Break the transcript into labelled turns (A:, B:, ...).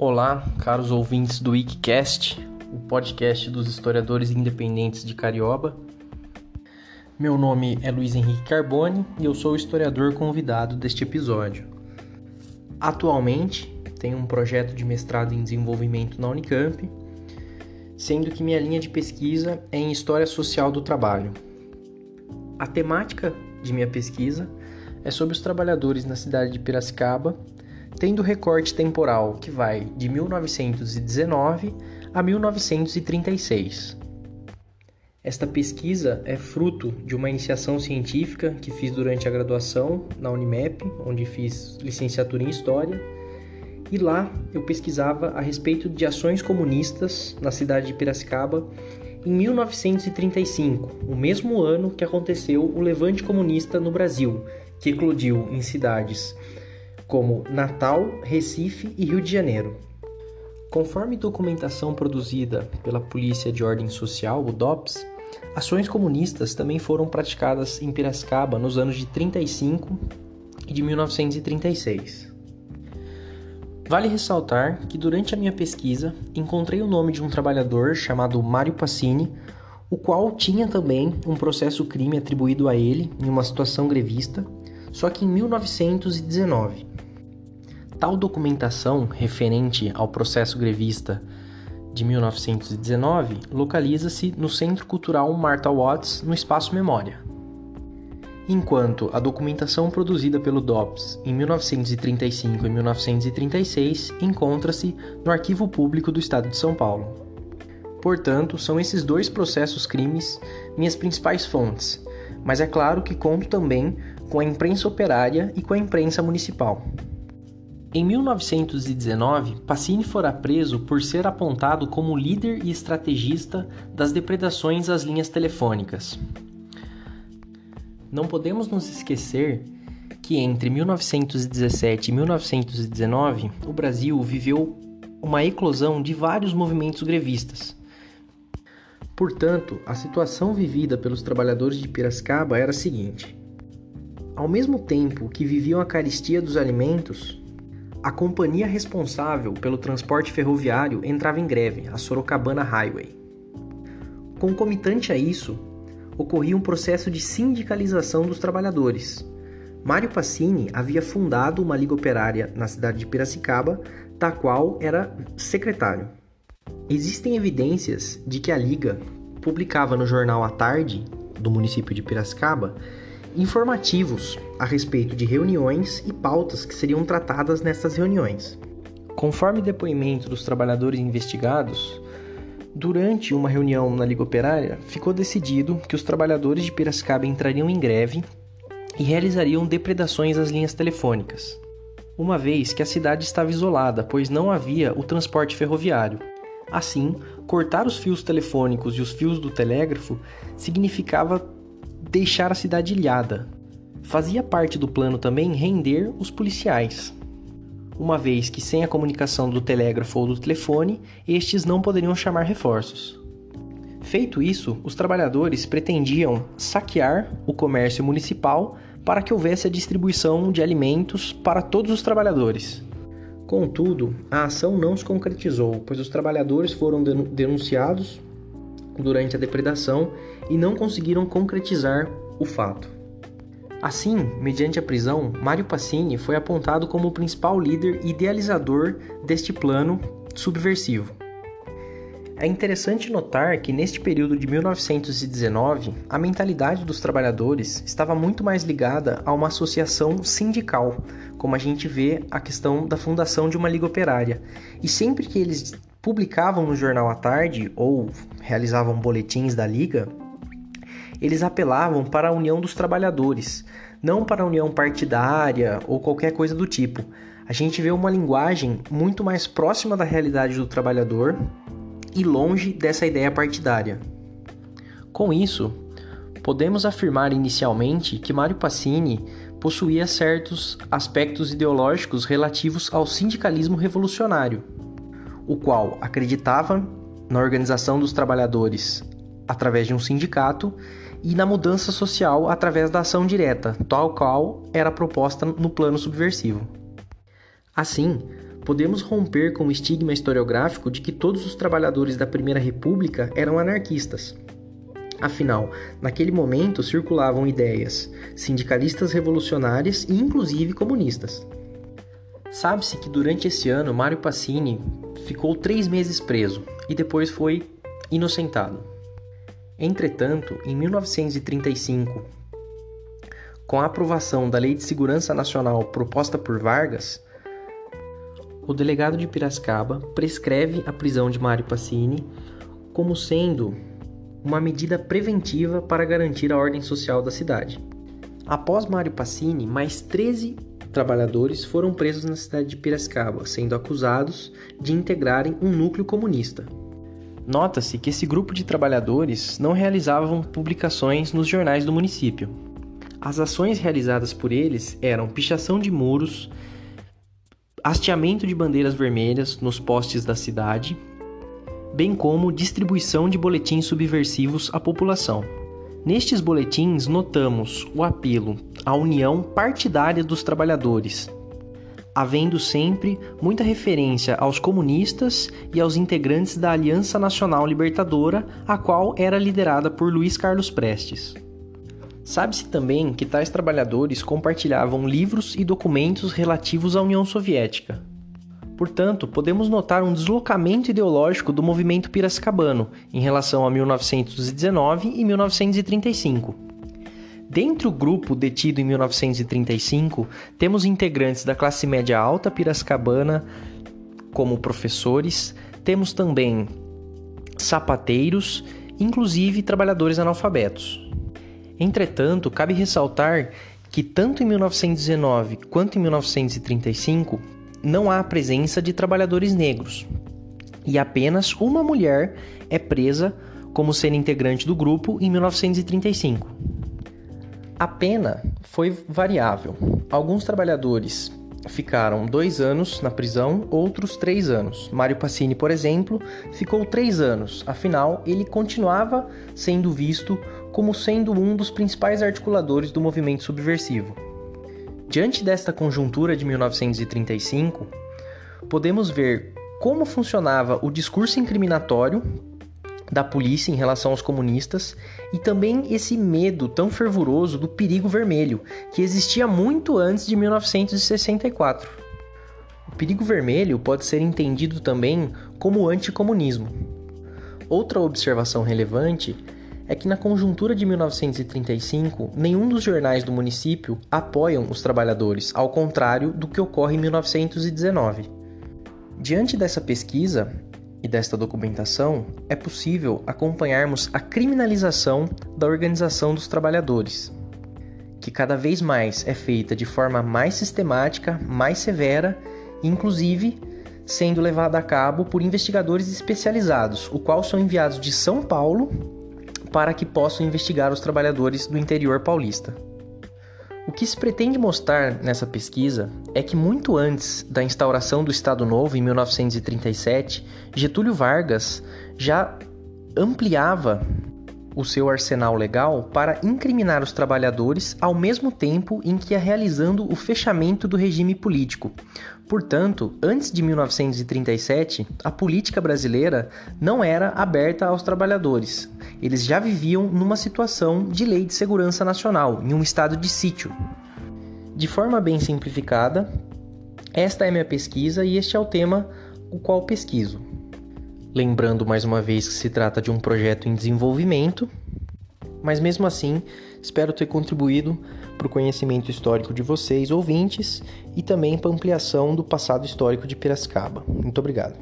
A: Olá, caros ouvintes do Wikicast, o podcast dos historiadores independentes de Carioba. Meu nome é Luiz Henrique Carboni e eu sou o historiador convidado deste episódio. Atualmente, tenho um projeto de mestrado em desenvolvimento na Unicamp, sendo que minha linha de pesquisa é em História Social do Trabalho. A temática de minha pesquisa é sobre os trabalhadores na cidade de Piracicaba tendo recorte temporal que vai de 1919 a 1936. Esta pesquisa é fruto de uma iniciação científica que fiz durante a graduação na Unimep, onde fiz licenciatura em História, e lá eu pesquisava a respeito de ações comunistas na cidade de Piracicaba em 1935, o mesmo ano que aconteceu o levante comunista no Brasil, que eclodiu em cidades como Natal, Recife e Rio de Janeiro. Conforme documentação produzida pela Polícia de Ordem Social, o DOPS, ações comunistas também foram praticadas em Piracicaba nos anos de 35 e de 1936. Vale ressaltar que durante a minha pesquisa encontrei o nome de um trabalhador chamado Mário Passini, o qual tinha também um processo crime atribuído a ele em uma situação grevista, só que em 1919. Tal documentação referente ao processo grevista de 1919 localiza-se no Centro Cultural Martha Watts, no Espaço Memória. Enquanto a documentação produzida pelo DOPS em 1935 e 1936 encontra-se no Arquivo Público do Estado de São Paulo. Portanto, são esses dois processos crimes minhas principais fontes, mas é claro que conto também com a imprensa operária e com a imprensa municipal. Em 1919, Pacini fora preso por ser apontado como líder e estrategista das depredações às linhas telefônicas. Não podemos nos esquecer que entre 1917 e 1919, o Brasil viveu uma eclosão de vários movimentos grevistas. Portanto, a situação vivida pelos trabalhadores de Piracicaba era a seguinte: ao mesmo tempo que viviam a caristia dos alimentos, a companhia responsável pelo transporte ferroviário entrava em greve, a Sorocabana Highway. Concomitante a isso, ocorria um processo de sindicalização dos trabalhadores. Mário Passini havia fundado uma liga operária na cidade de Piracicaba, da qual era secretário. Existem evidências de que a liga publicava no jornal à tarde do município de Piracicaba informativos a respeito de reuniões e pautas que seriam tratadas nessas reuniões. Conforme depoimento dos trabalhadores investigados, durante uma reunião na Liga Operária, ficou decidido que os trabalhadores de Piracicaba entrariam em greve e realizariam depredações às linhas telefônicas, uma vez que a cidade estava isolada, pois não havia o transporte ferroviário. Assim, cortar os fios telefônicos e os fios do telégrafo significava deixar a cidade ilhada. Fazia parte do plano também render os policiais, uma vez que sem a comunicação do telégrafo ou do telefone, estes não poderiam chamar reforços. Feito isso, os trabalhadores pretendiam saquear o comércio municipal para que houvesse a distribuição de alimentos para todos os trabalhadores. Contudo, a ação não se concretizou, pois os trabalhadores foram denunciados durante a depredação e não conseguiram concretizar o fato. Assim, mediante a prisão, Mário Passini foi apontado como o principal líder idealizador deste plano subversivo. É interessante notar que neste período de 1919, a mentalidade dos trabalhadores estava muito mais ligada a uma associação sindical, como a gente vê a questão da fundação de uma liga operária. E sempre que eles publicavam no jornal à tarde ou realizavam boletins da liga, eles apelavam para a união dos trabalhadores, não para a união partidária ou qualquer coisa do tipo. A gente vê uma linguagem muito mais próxima da realidade do trabalhador e longe dessa ideia partidária. Com isso, podemos afirmar inicialmente que Mário Passini possuía certos aspectos ideológicos relativos ao sindicalismo revolucionário, o qual acreditava na organização dos trabalhadores através de um sindicato e na mudança social através da ação direta, tal qual era proposta no plano subversivo. Assim, podemos romper com o estigma historiográfico de que todos os trabalhadores da Primeira República eram anarquistas. Afinal, naquele momento circulavam ideias sindicalistas revolucionárias e inclusive comunistas. Sabe-se que durante esse ano Mário Passini ficou três meses preso e depois foi inocentado. Entretanto, em 1935, com a aprovação da Lei de Segurança Nacional proposta por Vargas, o delegado de Piracicaba prescreve a prisão de Mário Passini como sendo uma medida preventiva para garantir a ordem social da cidade. Após Mário Passini, mais 13 trabalhadores foram presos na cidade de Piracicaba, sendo acusados de integrarem um núcleo comunista. Nota-se que esse grupo de trabalhadores não realizavam publicações nos jornais do município. As ações realizadas por eles eram pichação de muros, hasteamento de bandeiras vermelhas nos postes da cidade bem como distribuição de boletins subversivos à população. Nestes boletins, notamos o apelo à união partidária dos trabalhadores, havendo sempre muita referência aos comunistas e aos integrantes da Aliança Nacional Libertadora, a qual era liderada por Luiz Carlos Prestes. Sabe-se também que tais trabalhadores compartilhavam livros e documentos relativos à União Soviética, Portanto, podemos notar um deslocamento ideológico do movimento piracicabano em relação a 1919 e 1935. Dentro do grupo detido em 1935, temos integrantes da classe média alta piracicabana, como professores, temos também sapateiros, inclusive trabalhadores analfabetos. Entretanto, cabe ressaltar que tanto em 1919 quanto em 1935 não há presença de trabalhadores negros e apenas uma mulher é presa como sendo integrante do grupo em 1935. A pena foi variável. Alguns trabalhadores ficaram dois anos na prisão, outros três anos. Mário Passini, por exemplo, ficou três anos, afinal, ele continuava sendo visto como sendo um dos principais articuladores do movimento subversivo. Diante desta conjuntura de 1935, podemos ver como funcionava o discurso incriminatório da polícia em relação aos comunistas e também esse medo tão fervoroso do perigo vermelho que existia muito antes de 1964. O perigo vermelho pode ser entendido também como anticomunismo. Outra observação relevante é que na conjuntura de 1935, nenhum dos jornais do município apoiam os trabalhadores, ao contrário do que ocorre em 1919. Diante dessa pesquisa e desta documentação, é possível acompanharmos a criminalização da organização dos trabalhadores, que cada vez mais é feita de forma mais sistemática, mais severa, inclusive sendo levada a cabo por investigadores especializados, o qual são enviados de São Paulo para que possam investigar os trabalhadores do interior paulista. O que se pretende mostrar nessa pesquisa é que, muito antes da instauração do Estado Novo, em 1937, Getúlio Vargas já ampliava o seu arsenal legal para incriminar os trabalhadores ao mesmo tempo em que ia realizando o fechamento do regime político. Portanto, antes de 1937, a política brasileira não era aberta aos trabalhadores. Eles já viviam numa situação de lei de segurança nacional, em um estado de sítio. De forma bem simplificada, esta é minha pesquisa e este é o tema o qual pesquiso. Lembrando mais uma vez que se trata de um projeto em desenvolvimento, mas mesmo assim espero ter contribuído para o conhecimento histórico de vocês, ouvintes, e também para ampliação do passado histórico de Piracicaba. Muito obrigado.